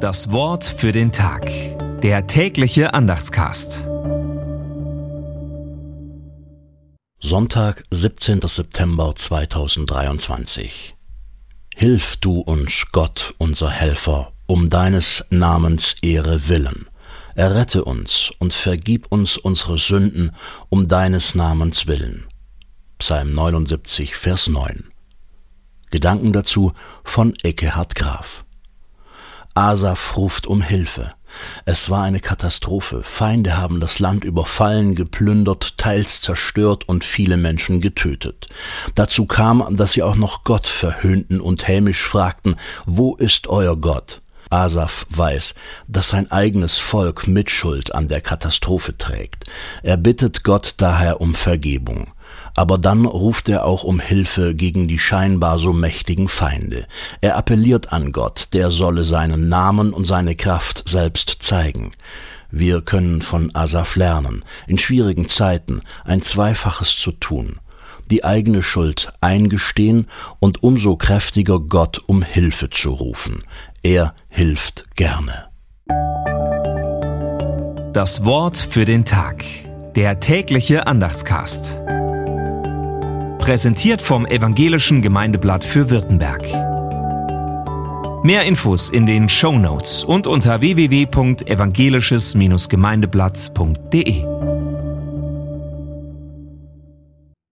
Das Wort für den Tag. Der tägliche Andachtscast. Sonntag, 17. September 2023. Hilf du uns, Gott, unser Helfer, um deines Namens Ehre willen. Errette uns und vergib uns unsere Sünden um deines Namens willen. Psalm 79, Vers 9. Gedanken dazu von Eckehard Graf. Asaf ruft um Hilfe. Es war eine Katastrophe. Feinde haben das Land überfallen, geplündert, teils zerstört und viele Menschen getötet. Dazu kam, dass sie auch noch Gott verhöhnten und hämisch fragten, wo ist euer Gott? Asaf weiß, dass sein eigenes Volk Mitschuld an der Katastrophe trägt. Er bittet Gott daher um Vergebung. Aber dann ruft er auch um Hilfe gegen die scheinbar so mächtigen Feinde. Er appelliert an Gott, der solle seinen Namen und seine Kraft selbst zeigen. Wir können von Asaf lernen, in schwierigen Zeiten ein Zweifaches zu tun die eigene Schuld eingestehen und umso kräftiger Gott um Hilfe zu rufen. Er hilft gerne. Das Wort für den Tag. Der tägliche Andachtscast. Präsentiert vom Evangelischen Gemeindeblatt für Württemberg. Mehr Infos in den Show Notes und unter www.evangelisches-gemeindeblatt.de.